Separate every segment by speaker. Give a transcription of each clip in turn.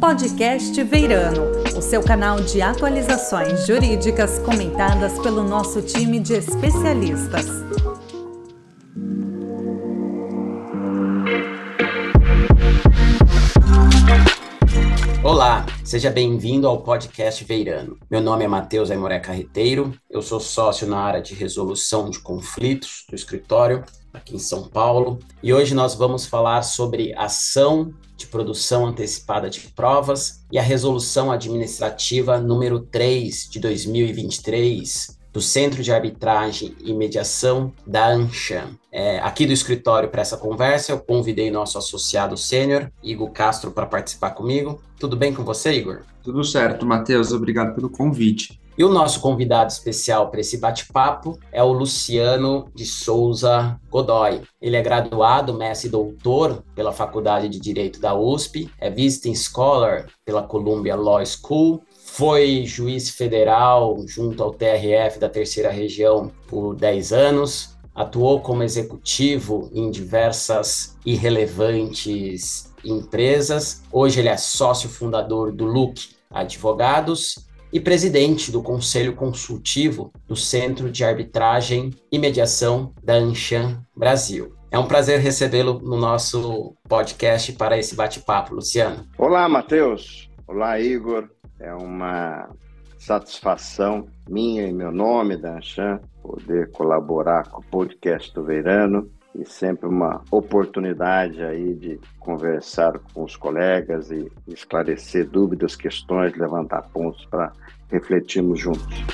Speaker 1: Podcast Veirano, o seu canal de atualizações jurídicas comentadas pelo nosso time de especialistas.
Speaker 2: Olá, seja bem-vindo ao podcast Veirano. Meu nome é Matheus Aimoré Carreteiro, eu sou sócio na área de resolução de conflitos do escritório aqui em São Paulo e hoje nós vamos falar sobre ação de produção antecipada de provas e a resolução administrativa número 3 de 2023 do Centro de Arbitragem e Mediação da ANCHAM. É, aqui do escritório para essa conversa, eu convidei nosso associado sênior, Igor Castro, para participar comigo. Tudo bem com você, Igor?
Speaker 3: Tudo certo, Matheus. Obrigado pelo convite.
Speaker 2: E o nosso convidado especial para esse bate-papo é o Luciano de Souza Godoy. Ele é graduado, mestre e doutor pela Faculdade de Direito da USP, é visiting scholar pela Columbia Law School, foi juiz federal junto ao TRF da Terceira Região por 10 anos, atuou como executivo em diversas irrelevantes empresas. Hoje ele é sócio fundador do LUC Advogados e presidente do Conselho Consultivo do Centro de Arbitragem e Mediação da Anshan Brasil. É um prazer recebê-lo no nosso podcast para esse bate-papo, Luciano.
Speaker 4: Olá, Matheus. Olá, Igor. É uma satisfação minha e meu nome da Anshan poder colaborar com o podcast do Veirano e sempre uma oportunidade aí de conversar com os colegas e esclarecer dúvidas, questões, levantar pontos para refletirmos juntos.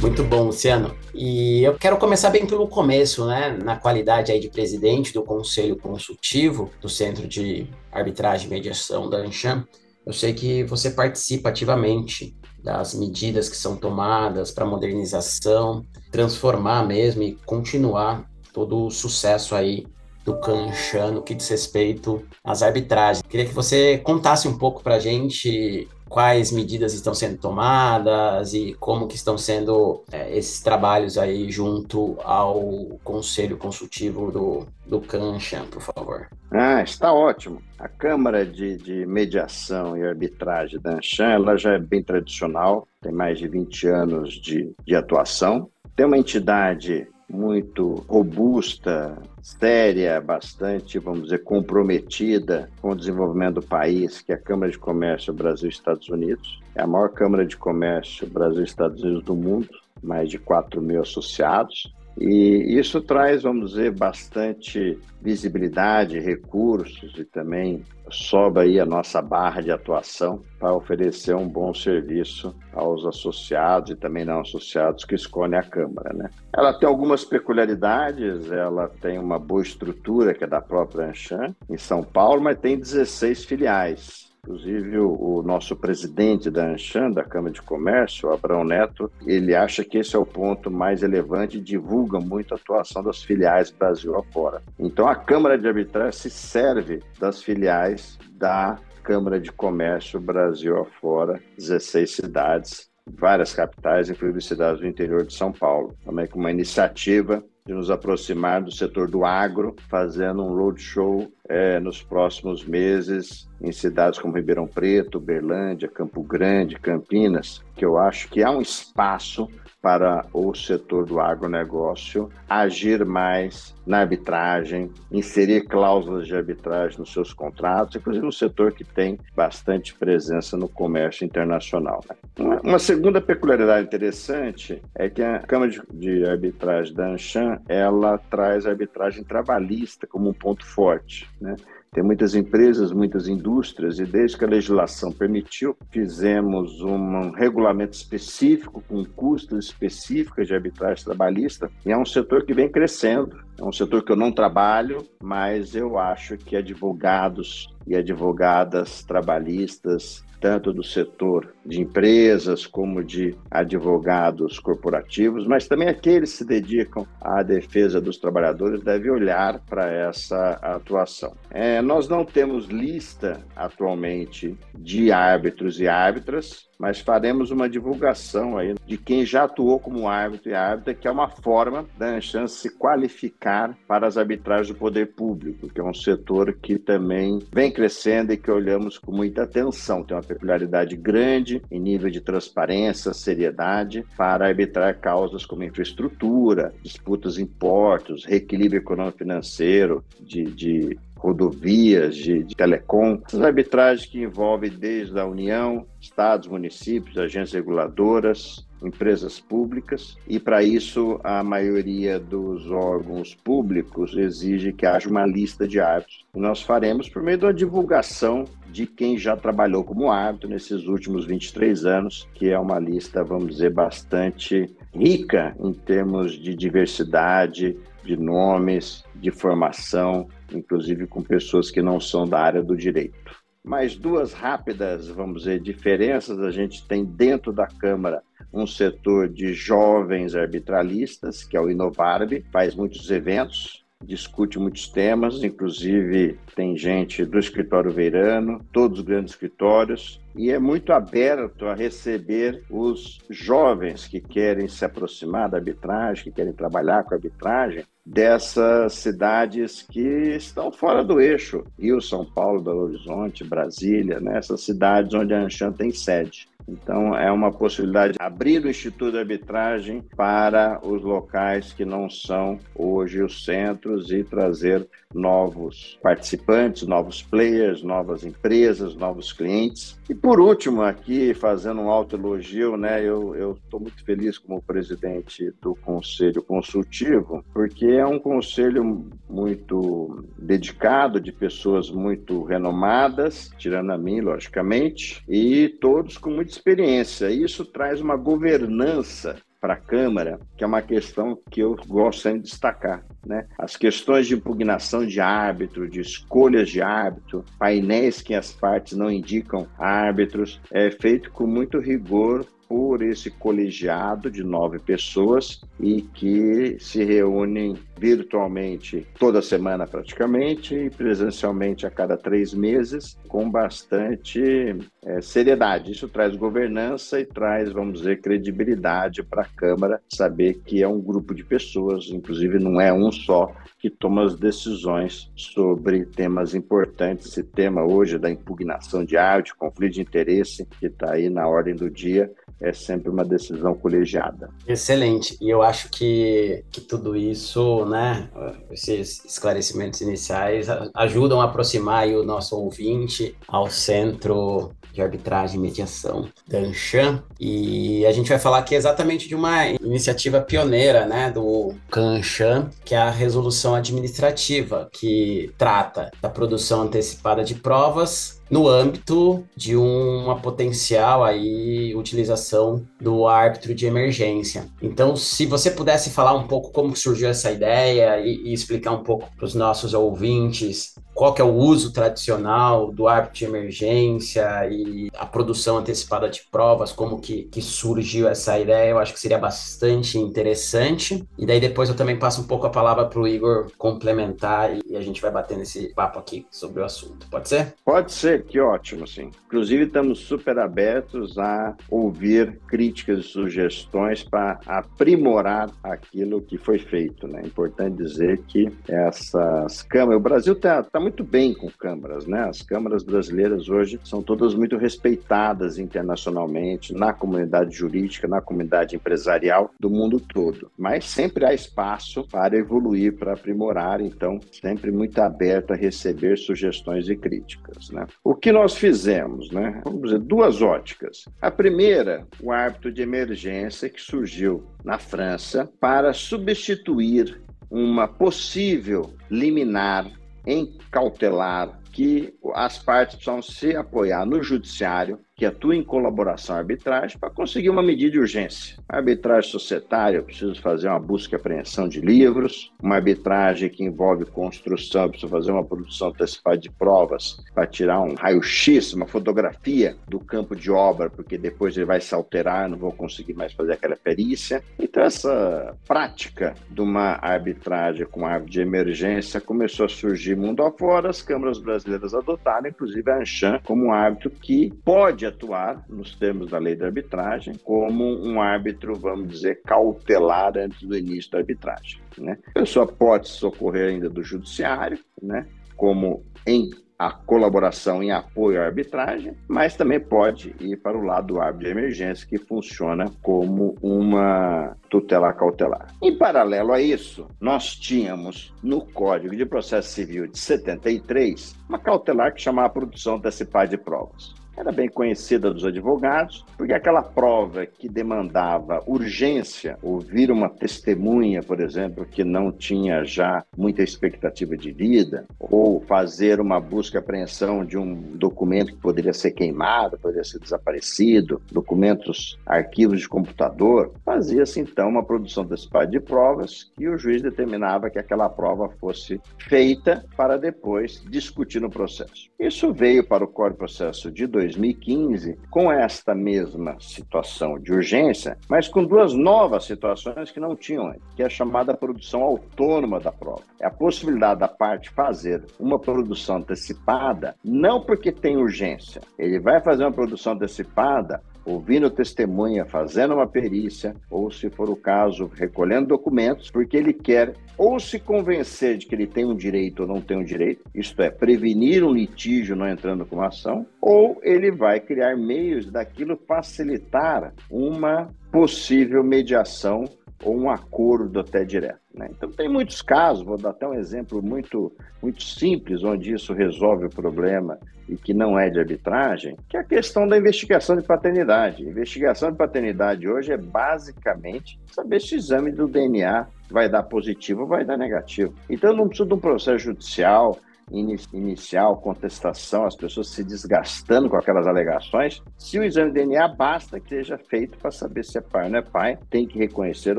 Speaker 2: Muito bom, Luciano. E eu quero começar bem pelo começo, né? Na qualidade aí de presidente do Conselho Consultivo do Centro de Arbitragem e Mediação da Ancham, eu sei que você participa ativamente das medidas que são tomadas para modernização, transformar mesmo e continuar todo o sucesso aí do Canchan no que diz respeito às arbitragens. Queria que você contasse um pouco para a gente quais medidas estão sendo tomadas e como que estão sendo é, esses trabalhos aí junto ao Conselho Consultivo do, do Canchan, por favor.
Speaker 4: Ah, está ótimo. A Câmara de, de Mediação e Arbitragem da Anshan, ela já é bem tradicional, tem mais de 20 anos de, de atuação. Tem uma entidade muito robusta, séria, bastante, vamos dizer, comprometida com o desenvolvimento do país, que é a Câmara de Comércio Brasil-Estados Unidos. É a maior Câmara de Comércio Brasil-Estados Unidos do mundo, mais de 4 mil associados. E isso traz, vamos dizer, bastante visibilidade, recursos e também sobe aí a nossa barra de atuação para oferecer um bom serviço aos associados e também não associados que escolhem a Câmara. Né? Ela tem algumas peculiaridades, ela tem uma boa estrutura que é da própria Anshan, em São Paulo, mas tem 16 filiais. Inclusive, o, nosso presidente da Anshan, da Câmara de Comércio, Abraão Neto, ele acha que esse é o ponto mais relevante e divulga muito a atuação das filiais Brasil afora. Então, a Câmara de Arbitragem se serve das filiais da Câmara de Comércio Brasil afora, 16 cidades, várias capitais, inclusive cidades do interior de São Paulo. Também com uma iniciativa de nos aproximar do setor do agro, fazendo um roadshow é, nos próximos meses em cidades como Ribeirão Preto, Berlândia, Campo Grande, Campinas, que eu acho que há um espaço para o setor do agronegócio agir mais na arbitragem, inserir cláusulas de arbitragem nos seus contratos, inclusive um setor que tem bastante presença no comércio internacional. Né? Uma, segunda peculiaridade interessante é que a Câmara de, de Arbitragem da Anshan, ela traz a arbitragem trabalhista como um ponto forte. Né? Tem muitas empresas, muitas indústrias, e desde que a legislação permitiu, fizemos um regulamento específico, com custos específicos de arbitragem trabalhista, e é um setor que vem crescendo. É um setor que eu não trabalho, mas eu acho que advogados e advogadas trabalhistas tanto do setor de empresas como de advogados corporativos, mas também aqueles que se dedicam à defesa dos trabalhadores devem olhar para essa atuação. É, nós não temos lista atualmente de árbitros e árbitras, mas faremos uma divulgação aí de quem já atuou como árbitro e árbitra, que é uma forma da Anchan se qualificar para as arbitragens do poder público, que é um setor que também vem crescendo e que olhamos com muita atenção. Tem uma peculiaridade grande em nível de transparência, seriedade, para arbitrar causas como infraestrutura, disputas em portos, reequilíbrio econômico-financeiro, de, de rodovias, de, de telecom, essas arbitragens que envolvem desde a União, estados, municípios, agências reguladoras, empresas públicas, e para isso a maioria dos órgãos públicos exige que haja uma lista de árbitros. E nós faremos por meio da divulgação de quem já trabalhou como árbitro nesses últimos 23 anos, que é uma lista, vamos dizer, bastante rica em termos de diversidade, de nomes, de formação, inclusive com pessoas que não são da área do direito. Mais duas rápidas, vamos dizer, diferenças a gente tem dentro da Câmara um setor de jovens arbitralistas, que é o Inovarb, faz muitos eventos, discute muitos temas, inclusive tem gente do escritório Veirano, todos os grandes escritórios, e é muito aberto a receber os jovens que querem se aproximar da arbitragem, que querem trabalhar com a arbitragem, dessas cidades que estão fora do eixo, Rio, São Paulo, Belo Horizonte, Brasília, né? essas cidades onde a Anshan tem sede. Então, é uma possibilidade de abrir o Instituto de Arbitragem para os locais que não são hoje os centros e trazer novos participantes, novos players, novas empresas, novos clientes. E por último, aqui, fazendo um alto elogio, né, eu estou muito feliz como presidente do Conselho Consultivo, porque é um conselho muito dedicado, de pessoas muito renomadas, tirando a mim, logicamente, e todos com muita experiência. Isso traz uma governança para a Câmara, que é uma questão que eu gosto sempre de destacar. Né? As questões de impugnação de árbitro, de escolhas de árbitro, painéis que as partes não indicam árbitros, é feito com muito rigor por esse colegiado de nove pessoas e que se reúnem virtualmente toda semana praticamente e presencialmente a cada três meses com bastante é, seriedade. Isso traz governança e traz, vamos dizer, credibilidade para a Câmara saber que é um grupo de pessoas, inclusive não é um só, que toma as decisões sobre temas importantes. Esse tema hoje da impugnação de arte, conflito de interesse, que está aí na ordem do dia, é sempre uma decisão colegiada.
Speaker 2: Excelente. E eu acho que, que tudo isso, né, esses esclarecimentos iniciais ajudam a aproximar o nosso ouvinte ao centro de arbitragem e mediação da Anshan. E a gente vai falar aqui exatamente de uma iniciativa pioneira, né, do CANCHAN, que é a resolução administrativa, que trata da produção antecipada de provas no âmbito de uma potencial aí utilização do árbitro de emergência. Então, se você pudesse falar um pouco como surgiu essa ideia e, e explicar um pouco para os nossos ouvintes qual que é o uso tradicional do árbitro de emergência e a produção antecipada de provas, como que, que surgiu essa ideia, eu acho que seria bastante interessante. E daí depois eu também passo um pouco a palavra para o Igor complementar e a gente vai bater nesse papo aqui sobre o assunto. Pode ser?
Speaker 4: Pode ser, que ótimo, sim. Inclusive estamos super abertos a ouvir críticas e sugestões para aprimorar aquilo que foi feito. Né? É importante dizer que essas câmaras, o Brasil está tá muito bem com câmaras, né? As câmaras brasileiras hoje são todas muito respeitadas internacionalmente, na comunidade jurídica, na comunidade empresarial do mundo todo. Mas sempre há espaço para evoluir, para aprimorar, então sempre muito aberto a receber sugestões e críticas, né? O que nós fizemos, né? Vamos dizer, duas óticas. A primeira, o árbitro de emergência que surgiu na França para substituir uma possível liminar em cautelar que as partes precisam se apoiar no judiciário que atua em colaboração à arbitragem para conseguir uma medida de urgência. Arbitragem societária, eu preciso fazer uma busca e apreensão de livros, uma arbitragem que envolve construção, eu preciso fazer uma produção antecipada de provas para tirar um raio-x, uma fotografia do campo de obra, porque depois ele vai se alterar, não vou conseguir mais fazer aquela perícia. Então, essa prática de uma arbitragem com árbitro de emergência começou a surgir mundo afora, as câmaras brasileiras adotaram, inclusive a Anchan, como um árbitro que pode atuar, nos termos da lei da arbitragem, como um árbitro, vamos dizer, cautelar antes do início da arbitragem. Né? A pessoa pode socorrer ainda do judiciário, né? como em a colaboração em apoio à arbitragem, mas também pode ir para o lado do árbitro de emergência, que funciona como uma tutela cautelar. Em paralelo a isso, nós tínhamos no Código de Processo Civil de 73 uma cautelar que chamava produção antecipada de provas era bem conhecida dos advogados, porque aquela prova que demandava urgência, ouvir uma testemunha, por exemplo, que não tinha já muita expectativa de vida, ou fazer uma busca e apreensão de um documento que poderia ser queimado, poderia ser desaparecido, documentos, arquivos de computador, fazia-se então uma produção antecipada de provas e o juiz determinava que aquela prova fosse feita para depois discutir no processo. Isso veio para o Código de Processo de 2000 2015 com esta mesma situação de urgência, mas com duas novas situações que não tinham que é a chamada produção autônoma da prova. É a possibilidade da parte fazer uma produção antecipada, não porque tem urgência. Ele vai fazer uma produção antecipada ouvindo testemunha, fazendo uma perícia, ou, se for o caso, recolhendo documentos, porque ele quer ou se convencer de que ele tem um direito ou não tem um direito, isto é, prevenir um litígio não entrando com ação, ou ele vai criar meios daquilo facilitar uma possível mediação ou um acordo até direto. Né? Então, tem muitos casos, vou dar até um exemplo muito, muito simples, onde isso resolve o problema e que não é de arbitragem, que é a questão da investigação de paternidade. A investigação de paternidade hoje é basicamente saber se o exame do DNA vai dar positivo ou vai dar negativo. Então, não precisa de um processo judicial, inicial, contestação, as pessoas se desgastando com aquelas alegações, se o exame DNA basta que seja feito para saber se é pai ou não é pai, tem que reconhecer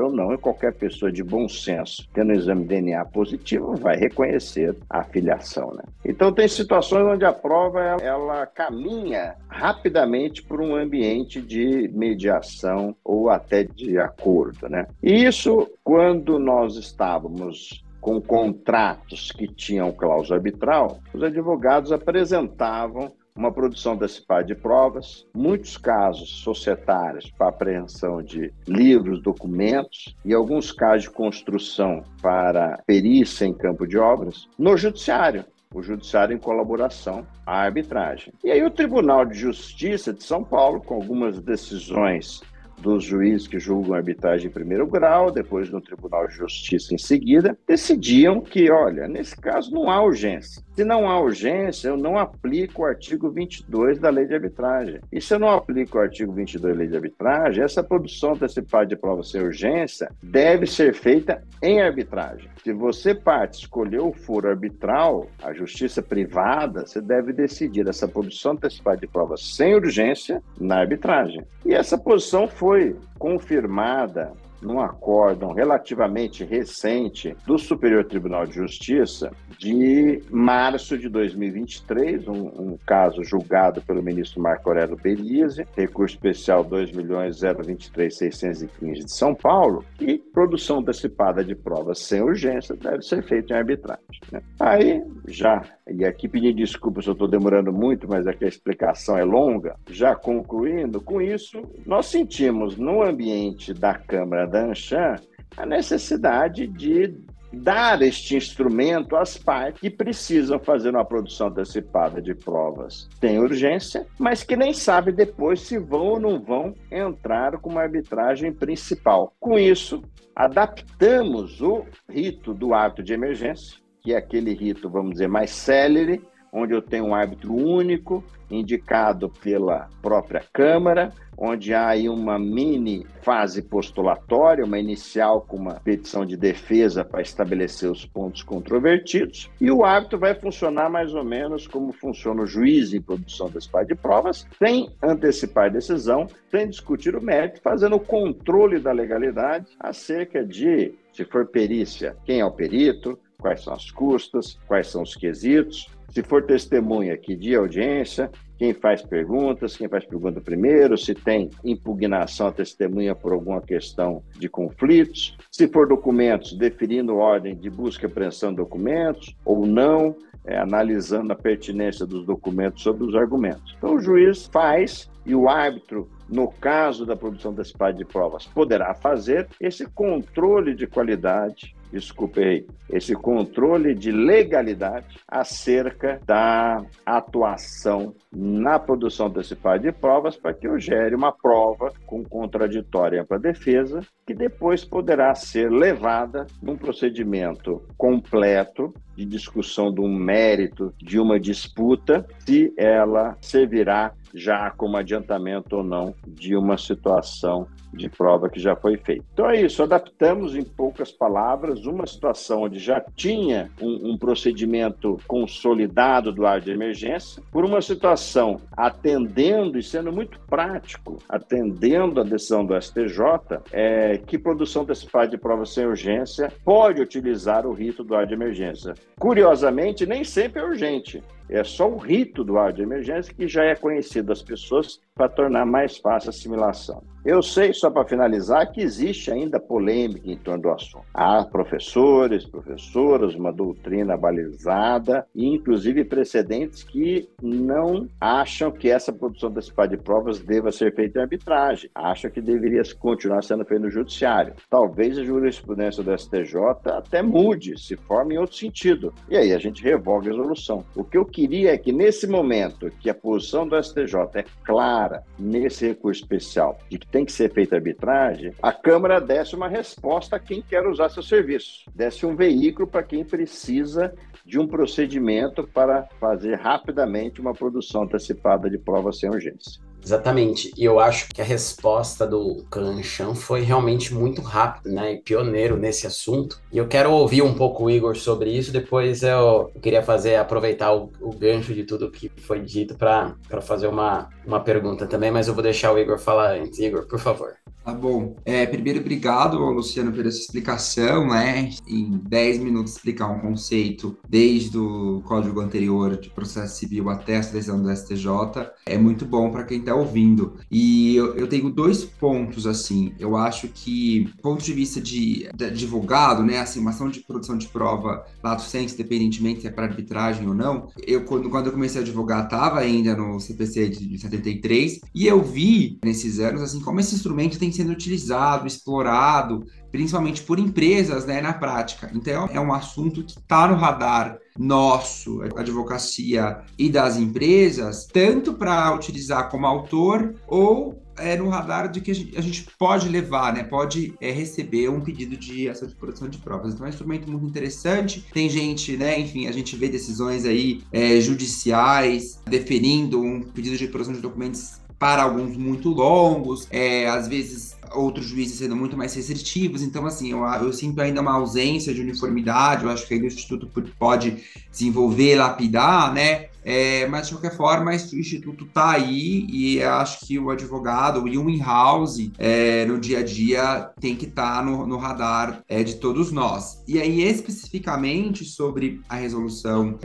Speaker 4: ou não, e qualquer pessoa de bom senso, tendo um exame DNA positivo, vai reconhecer a filiação. Né? Então, tem situações onde a prova ela, ela caminha rapidamente por um ambiente de mediação ou até de acordo. Né? E isso, quando nós estávamos com contratos que tinham cláusula arbitral, os advogados apresentavam uma produção antecipada de provas, muitos casos societários para apreensão de livros, documentos e alguns casos de construção para perícia em campo de obras, no judiciário. O judiciário em colaboração à arbitragem. E aí o Tribunal de Justiça de São Paulo, com algumas decisões dos juízes que julgam arbitragem em primeiro grau, depois no Tribunal de Justiça em seguida, decidiam que, olha, nesse caso não há urgência. Se não há urgência, eu não aplico o artigo 22 da lei de arbitragem. E se eu não aplico o artigo 22 da lei de arbitragem, essa produção antecipada de prova sem urgência deve ser feita em arbitragem. Se você, parte, escolheu o foro arbitral, a justiça privada, você deve decidir essa produção antecipada de prova sem urgência na arbitragem. E essa posição foi confirmada num acórdão relativamente recente do Superior Tribunal de Justiça de março de 2023, um, um caso julgado pelo ministro Marco Aurélio Belize, recurso especial 2.023.615 de São Paulo, e produção antecipada de provas sem urgência deve ser feita em arbitragem. Né? Aí, já, e aqui pedir desculpas se eu estou demorando muito, mas aqui a explicação é longa, já concluindo, com isso, nós sentimos no ambiente da Câmara da Anshan a necessidade de dar este instrumento às partes que precisam fazer uma produção antecipada de provas tem urgência, mas que nem sabe depois se vão ou não vão entrar com uma arbitragem principal. Com isso, adaptamos o rito do ato de emergência, que é aquele rito, vamos dizer, mais célere, onde eu tenho um árbitro único, indicado pela própria Câmara, onde há aí uma mini fase postulatória, uma inicial com uma petição de defesa para estabelecer os pontos controvertidos, e o árbitro vai funcionar mais ou menos como funciona o juiz em produção desse par de provas, sem antecipar decisão, sem discutir o mérito, fazendo o controle da legalidade acerca de, se for perícia, quem é o perito, quais são as custas, quais são os quesitos, se for testemunha, que dia audiência, quem faz perguntas, quem faz pergunta primeiro, se tem impugnação à testemunha por alguma questão de conflitos, se for documentos, definindo ordem de busca e apreensão de documentos ou não, é, analisando a pertinência dos documentos sobre os argumentos. Então, o juiz faz e o árbitro, no caso da produção antecipada de provas, poderá fazer esse controle de qualidade desculpe aí, esse controle de legalidade acerca da atuação na produção antecipada de provas para que eu gere uma prova com contraditória para a defesa, que depois poderá ser levada num procedimento completo de discussão de um mérito de uma disputa, se ela servirá já como adiantamento ou não de uma situação de prova que já foi feita. Então é isso, adaptamos em poucas palavras uma situação onde já tinha um, um procedimento consolidado do ar de emergência, por uma situação atendendo e sendo muito prático, atendendo a decisão do STJ, é, que produção antecipada de prova sem urgência pode utilizar o rito do ar de emergência. Curiosamente, nem sempre é urgente. É só o rito do ar de emergência que já é conhecido das pessoas para tornar mais fácil a assimilação. Eu sei, só para finalizar, que existe ainda polêmica em torno do assunto. Há professores, professoras, uma doutrina balizada e, inclusive, precedentes que não acham que essa produção antecipada de provas deva ser feita em arbitragem. Acham que deveria continuar sendo feita no judiciário. Talvez a jurisprudência do STJ até mude, se forme em outro sentido. E aí a gente revoga a resolução. O que eu queria é que, nesse momento, que a posição do STJ é clara nesse recurso especial de que tem que ser feita arbitragem, a Câmara desse uma resposta a quem quer usar seu serviço, desse um veículo para quem precisa de um procedimento para fazer rapidamente uma produção antecipada de provas sem urgência.
Speaker 2: Exatamente. E eu acho que a resposta do Canchan foi realmente muito rápida, né? E pioneiro nesse assunto. E eu quero ouvir um pouco o Igor sobre isso. Depois eu, eu queria fazer, aproveitar o, o, gancho de tudo que foi dito para fazer uma, uma pergunta também, mas eu vou deixar o Igor falar antes. Igor, por favor.
Speaker 3: Tá bom. É, primeiro, obrigado, Luciano, por essa explicação, né? Em 10 minutos explicar um conceito desde o código anterior de processo civil até a decisão do STJ é muito bom para quem está ouvindo. E eu, eu, tenho dois pontos, assim. Eu acho que, do ponto de vista de, de advogado, né? Assim, uma ação de produção de prova lato sensu, independentemente se é para arbitragem ou não, eu, quando, quando eu comecei a advogar, estava ainda no CPC de, de 73 e eu vi nesses anos, assim, como esse instrumento tem sendo utilizado, explorado, principalmente por empresas, né, na prática. Então, é um assunto que está no radar nosso, advocacia e das empresas, tanto para utilizar como autor ou é, no radar de que a gente pode levar, né? Pode é, receber um pedido de ação de produção de provas. Então é um instrumento muito interessante. Tem gente, né? Enfim, a gente vê decisões aí é, judiciais deferindo um pedido de produção de documentos para alguns muito longos, é, às vezes outros juízes sendo muito mais restritivos. Então, assim, eu, eu sinto ainda uma ausência de uniformidade. Eu acho que aí o Instituto pode desenvolver, lapidar, né? É, mas, de qualquer forma, o Instituto está aí e acho que o advogado e o in-house é, no dia a dia tem que estar tá no, no, radar é, de todos nós. E aí, especificamente sobre a resolução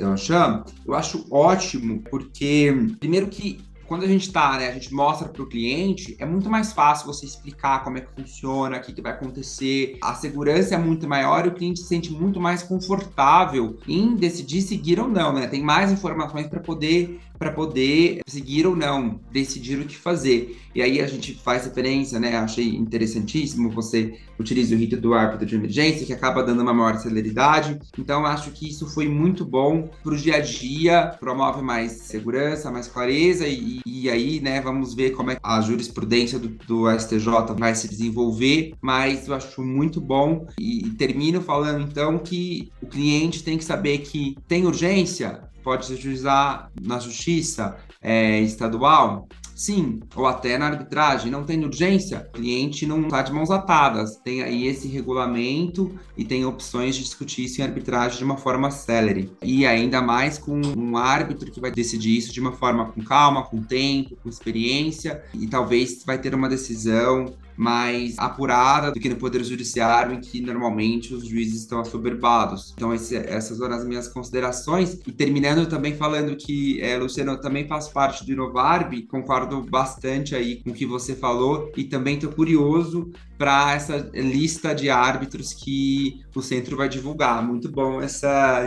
Speaker 3: eu acho ótimo, porque, primeiro que quando a gente está, né, a gente mostra para o cliente, é muito mais fácil você explicar como é que funciona, o que, que vai acontecer. A segurança é muito maior e o cliente se sente muito mais confortável em decidir seguir ou não, né? Tem mais informações para poder para poder seguir ou não, decidir o que fazer. E aí a gente faz referência, né? Achei interessantíssimo, você utiliza o rito do árbitro de emergência, que acaba dando uma maior celeridade. Então, acho que isso foi muito bom para o dia a dia, promove mais segurança, mais clareza, e, e aí, né, vamos ver como é a jurisprudência do, do STJ vai se desenvolver, mas eu acho muito bom. E, e termino falando, então, que o cliente tem que saber que tem urgência, pode se utilizar na justiça é, estadual? Sim, ou até na arbitragem, não tem urgência, o cliente não está de mãos atadas. Tem aí esse regulamento e tem opções de discutir isso em arbitragem de uma forma célere. E ainda mais com um árbitro que vai decidir isso de uma forma com calma, com tempo, com experiência, e talvez vai ter uma decisão mais apurada do que no Poder Judiciário, em que normalmente os juízes estão assoberbados. Então, esse, essas foram as minhas considerações. E terminando também falando que, é, Luciano, também faz parte do Inovarb, concordo bastante aí com o que você falou e também estou curioso para essa lista de árbitros que o centro vai divulgar. Muito bom essa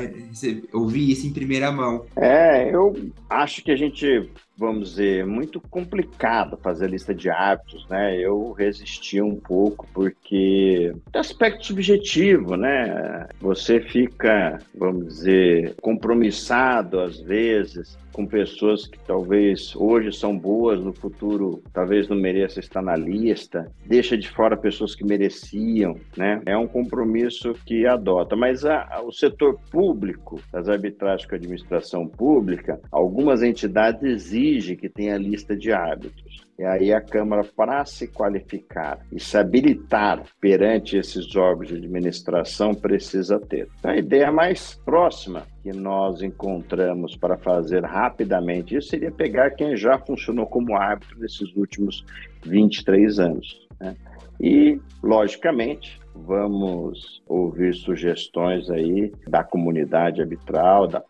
Speaker 3: ouvir isso em primeira mão.
Speaker 4: É, eu acho que a gente vamos dizer, muito complicado fazer a lista de árbitros, né? Eu resisti um pouco porque tem aspecto subjetivo, né? Você fica, vamos dizer, compromissado às vezes com pessoas que talvez hoje são boas, no futuro talvez não mereçam estar na lista, deixa de fora pessoas que mereciam, né? É um compromisso que adota. Mas a, o setor público, as arbitragens com a administração pública, algumas entidades exigem que tenha lista de árbitros. E aí a Câmara, para se qualificar e se habilitar perante esses órgãos de administração, precisa ter. Então, a ideia mais próxima que nós encontramos para fazer rapidamente isso seria pegar quem já funcionou como árbitro nesses últimos 23 anos. Né? E, logicamente, vamos ouvir sugestões aí da comunidade arbitral, da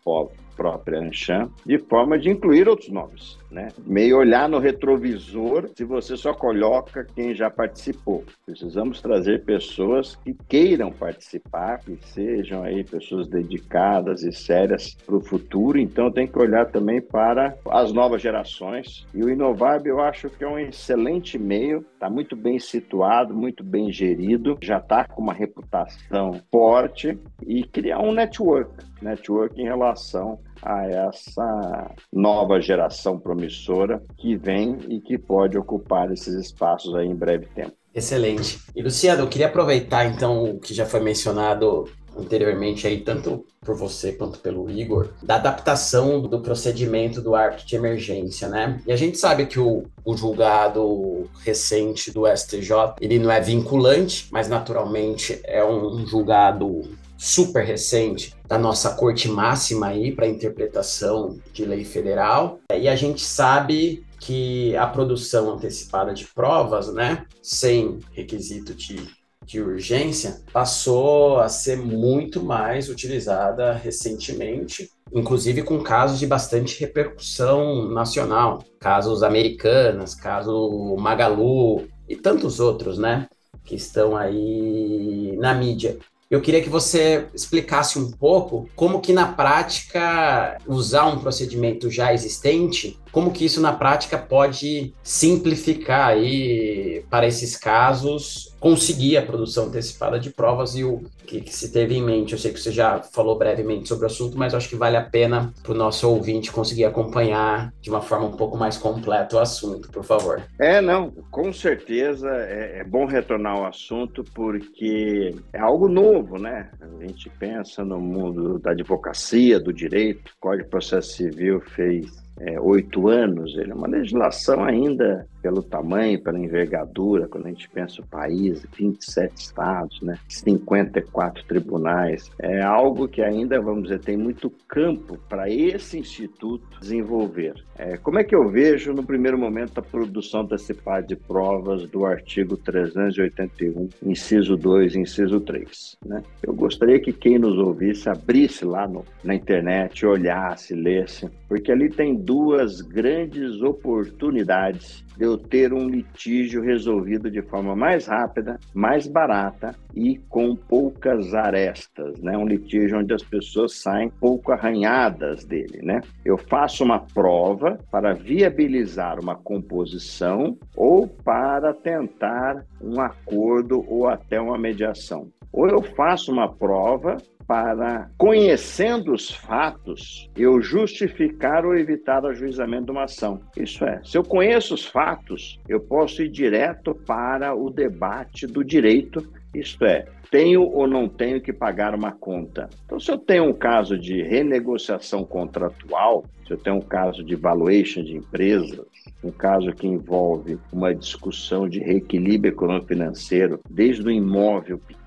Speaker 4: própria Anshan, de forma de incluir outros nomes né? Meio olhar no retrovisor se você só coloca quem já participou. Precisamos trazer pessoas que queiram participar, que sejam aí pessoas dedicadas e sérias para o futuro. Então tem que olhar também para as novas gerações. E o Inovab eu acho que é um excelente meio, está muito bem situado, muito bem gerido, já está com uma reputação forte e criar um network, network em relação a essa nova geração promissora que vem e que pode ocupar esses espaços aí em breve tempo.
Speaker 2: Excelente. E Luciano, eu queria aproveitar então o que já foi mencionado anteriormente aí, tanto por você quanto pelo Igor, da adaptação do procedimento do árbitro de emergência, né? E a gente sabe que o, o julgado recente do STJ, ele não é vinculante, mas naturalmente é um julgado super recente da nossa corte máxima aí para interpretação de lei federal. E a gente sabe que a produção antecipada de provas, né, sem requisito de, de urgência, passou a ser muito mais utilizada recentemente, inclusive com casos de bastante repercussão nacional, casos americanas, caso Magalu e tantos outros, né, que estão aí na mídia. Eu queria que você explicasse um pouco como que na prática usar um procedimento já existente como que isso na prática pode simplificar aí para esses casos conseguir a produção antecipada de provas e o que, que, se teve em mente. Eu sei que você já falou brevemente sobre o assunto, mas acho que vale a pena para o nosso ouvinte conseguir acompanhar de uma forma um pouco mais completa o assunto, por favor.
Speaker 4: É, não, com certeza é, é bom retornar ao assunto porque é algo novo, né? A gente pensa no mundo da advocacia, do direito, o Código de Processo Civil fez é, oito anos, ele é uma legislação ainda pelo tamanho, pela envergadura, quando a gente pensa o país, 27 estados, né, 54 tribunais, é algo que ainda, vamos dizer, tem muito campo para esse instituto desenvolver. É, como é que eu vejo, no primeiro momento, a produção antecipada de provas do artigo 381, inciso 2 inciso 3? Né? Eu gostaria que quem nos ouvisse abrisse lá no, na internet, olhasse, lesse, porque ali tem duas grandes oportunidades de eu ter um litígio resolvido de forma mais rápida, mais barata e com poucas arestas, né? Um litígio onde as pessoas saem pouco arranhadas dele, né? Eu faço uma prova para viabilizar uma composição ou para tentar um acordo ou até uma mediação. Ou eu faço uma prova para, conhecendo os fatos, eu justificar ou evitar o ajuizamento de uma ação. Isso é, se eu conheço os fatos, eu posso ir direto para o debate do direito Isto é, tenho ou não tenho que pagar uma conta. Então, se eu tenho um caso de renegociação contratual, se eu tenho um caso de valuation de empresas, um caso que envolve uma discussão de reequilíbrio econômico-financeiro, desde o imóvel pequeno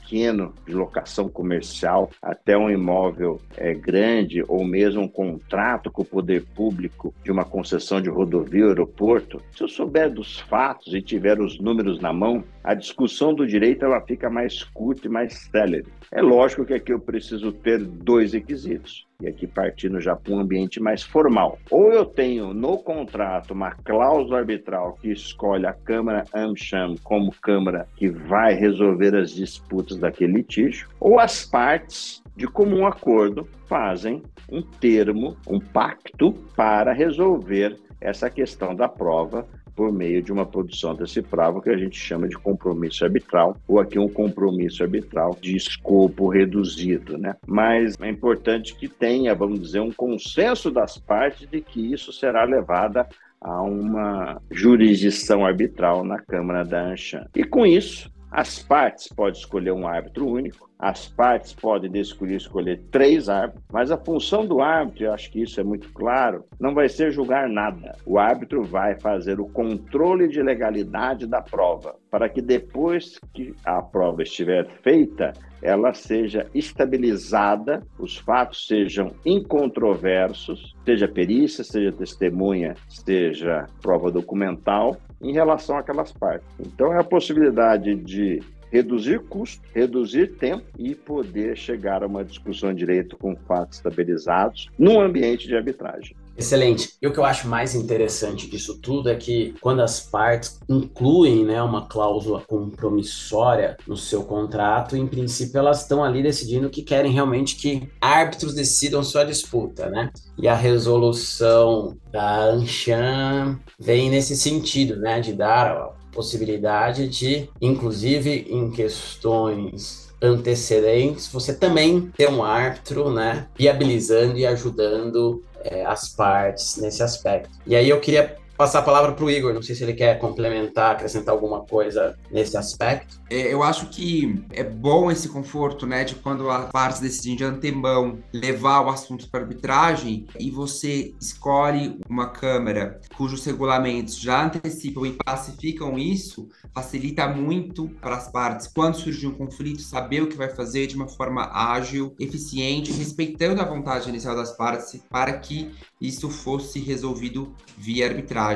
Speaker 4: de locação comercial até um imóvel é, grande ou mesmo um contrato com o poder público de uma concessão de rodovia ou aeroporto, se eu souber dos fatos e tiver os números na mão, a discussão do direito ela fica mais curta e mais célere. É lógico que aqui eu preciso ter dois requisitos e aqui partindo já para um ambiente mais formal. Ou eu tenho no contrato uma cláusula arbitral que escolhe a Câmara AmCham como Câmara que vai resolver as disputas daquele litígio, ou as partes de comum acordo fazem um termo, um pacto para resolver essa questão da prova por meio de uma produção decifrável que a gente chama de compromisso arbitral, ou aqui um compromisso arbitral de escopo reduzido, né? Mas é importante que tenha, vamos dizer, um consenso das partes de que isso será levado a uma jurisdição arbitral na Câmara da Anshan. E com isso, as partes podem escolher um árbitro único, as partes podem escolher, escolher três árbitros, mas a função do árbitro, eu acho que isso é muito claro, não vai ser julgar nada. O árbitro vai fazer o controle de legalidade da prova, para que depois que a prova estiver feita, ela seja estabilizada, os fatos sejam incontroversos, seja perícia, seja testemunha, seja prova documental, em relação àquelas partes. Então, é a possibilidade de reduzir custo, reduzir tempo e poder chegar a uma discussão de direito com fatos estabilizados num ambiente de arbitragem.
Speaker 2: Excelente. E o que eu acho mais interessante disso tudo é que quando as partes incluem né, uma cláusula compromissória no seu contrato, em princípio elas estão ali decidindo que querem realmente que árbitros decidam sua disputa, né? E a resolução da Anshan vem nesse sentido, né, de dar possibilidade de, inclusive em questões antecedentes, você também ter um árbitro, né, viabilizando e ajudando é, as partes nesse aspecto. E aí eu queria passar a palavra para o Igor. Não sei se ele quer complementar, acrescentar alguma coisa nesse aspecto.
Speaker 3: É, eu acho que é bom esse conforto, né, de quando as partes decidem de antemão levar o assunto para arbitragem e você escolhe uma Câmara cujos regulamentos já antecipam e pacificam isso, facilita muito para as partes, quando surgir um conflito, saber o que vai fazer de uma forma ágil, eficiente, respeitando a vontade inicial das partes, para que isso fosse resolvido via arbitragem.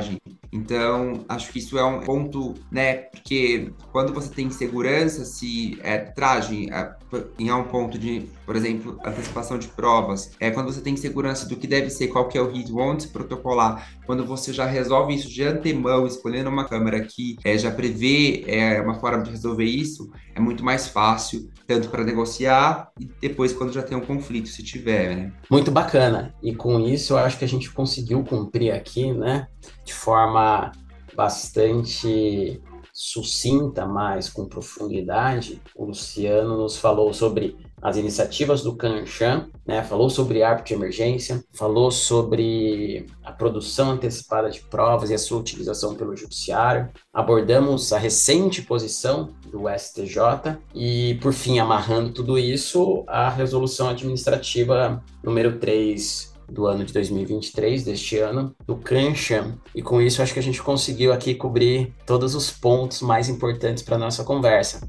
Speaker 3: Então, acho que isso é um ponto, né? Porque quando você tem segurança, se é arbitragem, é, em um ponto de, por exemplo, antecipação de provas, é quando você tem segurança do que deve ser, qual que é o hit, onde se protocolar, quando você já resolve isso de antemão, escolhendo uma câmera que é, já prevê é, uma forma de resolver isso, é muito mais fácil, tanto para negociar e depois quando já tem um conflito, se tiver, né?
Speaker 2: Muito bacana. E com isso, eu acho que a gente conseguiu cumprir aqui, né? de forma bastante sucinta, mas com profundidade, o Luciano nos falou sobre as iniciativas do Canchan, né? falou sobre árbitro de emergência, falou sobre a produção antecipada de provas e a sua utilização pelo judiciário, abordamos a recente posição do STJ e, por fim, amarrando tudo isso, a resolução administrativa número 3 do ano de 2023, deste ano, do Cancha. E com isso, acho que a gente conseguiu aqui cobrir todos os pontos mais importantes para nossa conversa.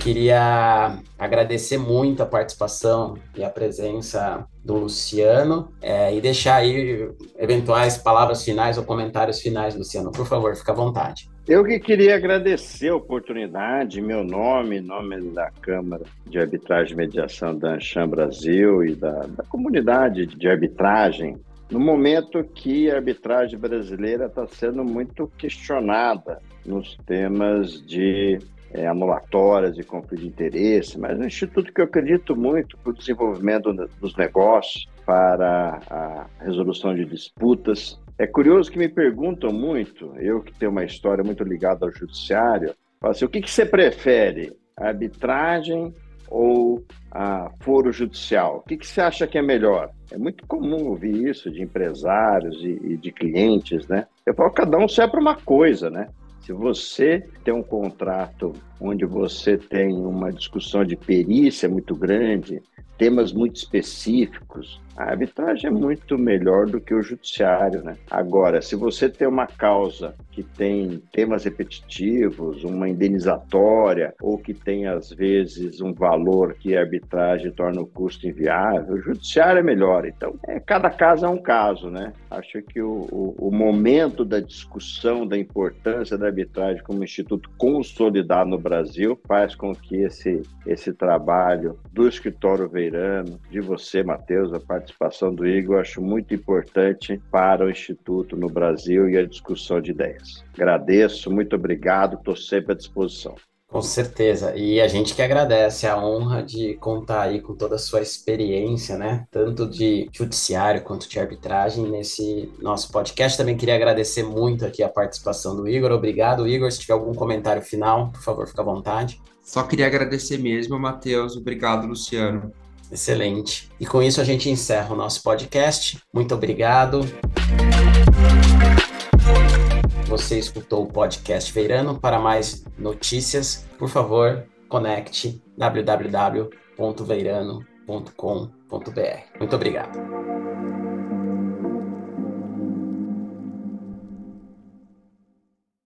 Speaker 2: Queria agradecer muito a participação e a presença do Luciano é, e deixar aí eventuais palavras finais ou comentários finais, Luciano. Por favor, fica à vontade.
Speaker 4: Eu que queria agradecer a oportunidade, meu nome, nome da Câmara de Arbitragem e Mediação da Ancham Brasil e da, da comunidade de arbitragem, no momento que a arbitragem brasileira está sendo muito questionada nos temas de é, anulatórias e conflito de interesse, mas um instituto que eu acredito muito para o desenvolvimento dos negócios, para a resolução de disputas, é curioso que me perguntam muito, eu que tenho uma história muito ligada ao judiciário, assim, o que, que você prefere, arbitragem ou a foro judicial? O que, que você acha que é melhor? É muito comum ouvir isso de empresários e, e de clientes, né? Eu falo, cada um serve para uma coisa, né? Se você tem um contrato onde você tem uma discussão de perícia muito grande, temas muito específicos, a arbitragem é muito melhor do que o judiciário, né? Agora, se você tem uma causa que tem temas repetitivos, uma indenizatória, ou que tem, às vezes, um valor que a arbitragem torna o custo inviável, o judiciário é melhor. Então, é, cada caso é um caso, né? Acho que o, o, o momento da discussão da importância da arbitragem como instituto consolidado no Brasil faz com que esse, esse trabalho do escritório De você, Matheus, a participação do Igor, acho muito importante para o Instituto no Brasil e a discussão de ideias. Agradeço, muito obrigado, estou sempre à disposição.
Speaker 2: Com certeza. E a gente que agradece a honra de contar aí com toda a sua experiência, né? Tanto de judiciário quanto de arbitragem nesse nosso podcast. Também queria agradecer muito aqui a participação do Igor. Obrigado, Igor. Se tiver algum comentário final, por favor, fique à vontade.
Speaker 3: Só queria agradecer mesmo, Matheus. Obrigado, Luciano.
Speaker 2: Excelente. E com isso a gente encerra o nosso podcast. Muito obrigado. Você escutou o podcast Veirano. Para mais notícias, por favor, conecte www.veirano.com.br. Muito obrigado.